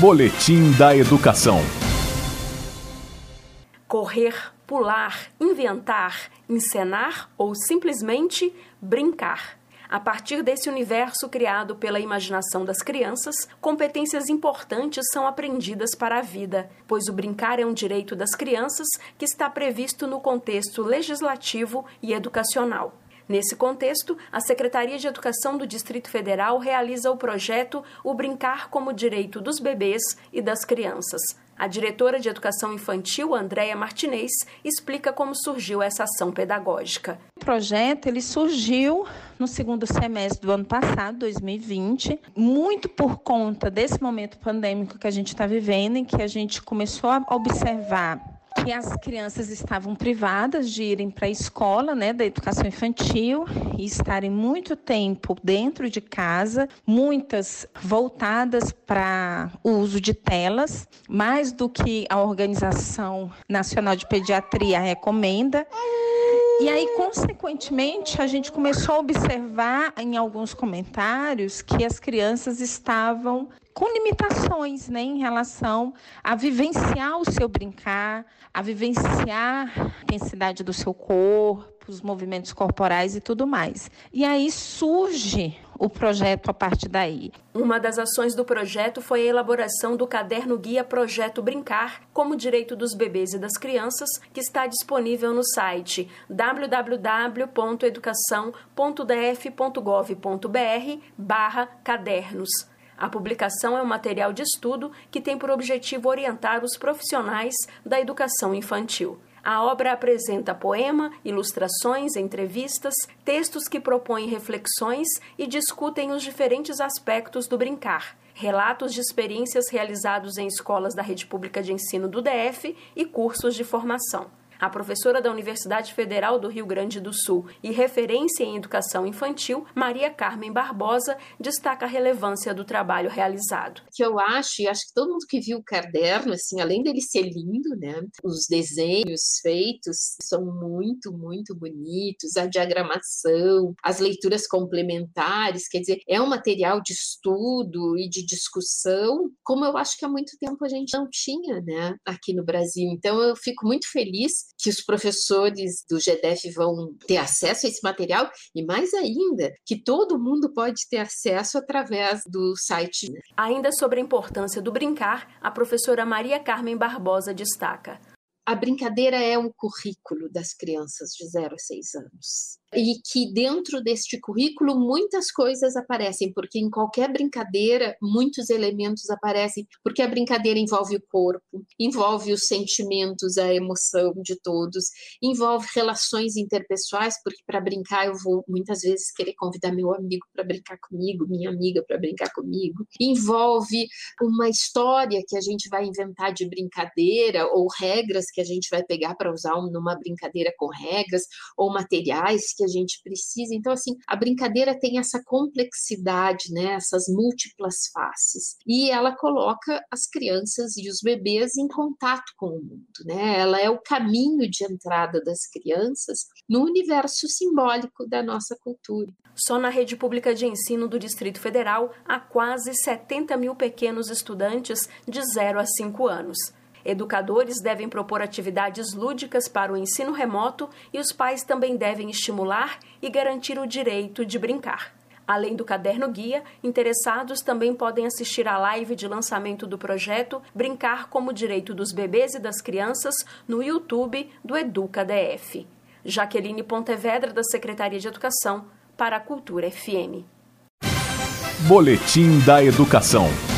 Boletim da Educação. Correr, pular, inventar, encenar ou simplesmente brincar. A partir desse universo criado pela imaginação das crianças, competências importantes são aprendidas para a vida, pois o brincar é um direito das crianças que está previsto no contexto legislativo e educacional. Nesse contexto, a Secretaria de Educação do Distrito Federal realiza o projeto O Brincar como Direito dos Bebês e das Crianças. A diretora de Educação Infantil, Andréia Martinez, explica como surgiu essa ação pedagógica. O projeto ele surgiu no segundo semestre do ano passado, 2020, muito por conta desse momento pandêmico que a gente está vivendo, em que a gente começou a observar que as crianças estavam privadas de irem para a escola, né, da educação infantil e estarem muito tempo dentro de casa, muitas voltadas para o uso de telas, mais do que a Organização Nacional de Pediatria recomenda. E aí, consequentemente, a gente começou a observar em alguns comentários que as crianças estavam com limitações né, em relação a vivenciar o seu brincar, a vivenciar a intensidade do seu corpo, os movimentos corporais e tudo mais. E aí surge o projeto a partir daí. Uma das ações do projeto foi a elaboração do caderno guia Projeto Brincar como direito dos bebês e das crianças, que está disponível no site www.educação.df.gov.br/cadernos. A publicação é um material de estudo que tem por objetivo orientar os profissionais da educação infantil. A obra apresenta poema, ilustrações, entrevistas, textos que propõem reflexões e discutem os diferentes aspectos do brincar, relatos de experiências realizados em escolas da rede pública de ensino do DF e cursos de formação. A professora da Universidade Federal do Rio Grande do Sul e referência em educação infantil, Maria Carmen Barbosa, destaca a relevância do trabalho realizado. Que eu acho, e acho que todo mundo que viu o caderno, assim, além dele ser lindo, né, os desenhos feitos são muito, muito bonitos, a diagramação, as leituras complementares, quer dizer, é um material de estudo e de discussão, como eu acho que há muito tempo a gente não tinha, né, aqui no Brasil. Então eu fico muito feliz que os professores do GDF vão ter acesso a esse material e mais ainda que todo mundo pode ter acesso através do site. Ainda sobre a importância do brincar, a professora Maria Carmen Barbosa destaca: a brincadeira é um currículo das crianças de 0 a 6 anos e que dentro deste currículo muitas coisas aparecem, porque em qualquer brincadeira muitos elementos aparecem, porque a brincadeira envolve o corpo, envolve os sentimentos, a emoção de todos, envolve relações interpessoais, porque para brincar eu vou muitas vezes querer convidar meu amigo para brincar comigo, minha amiga para brincar comigo, envolve uma história que a gente vai inventar de brincadeira ou regras que a gente vai pegar para usar numa brincadeira com regras ou materiais que que a gente precisa. Então, assim, a brincadeira tem essa complexidade, né? Essas múltiplas faces. E ela coloca as crianças e os bebês em contato com o mundo, né? Ela é o caminho de entrada das crianças no universo simbólico da nossa cultura. Só na rede pública de ensino do Distrito Federal há quase 70 mil pequenos estudantes de 0 a 5 anos. Educadores devem propor atividades lúdicas para o ensino remoto e os pais também devem estimular e garantir o direito de brincar. Além do caderno guia, interessados também podem assistir à live de lançamento do projeto Brincar como Direito dos Bebês e das Crianças no YouTube do Educa DF. Jaqueline Pontevedra, da Secretaria de Educação, para a Cultura FM. Boletim da Educação.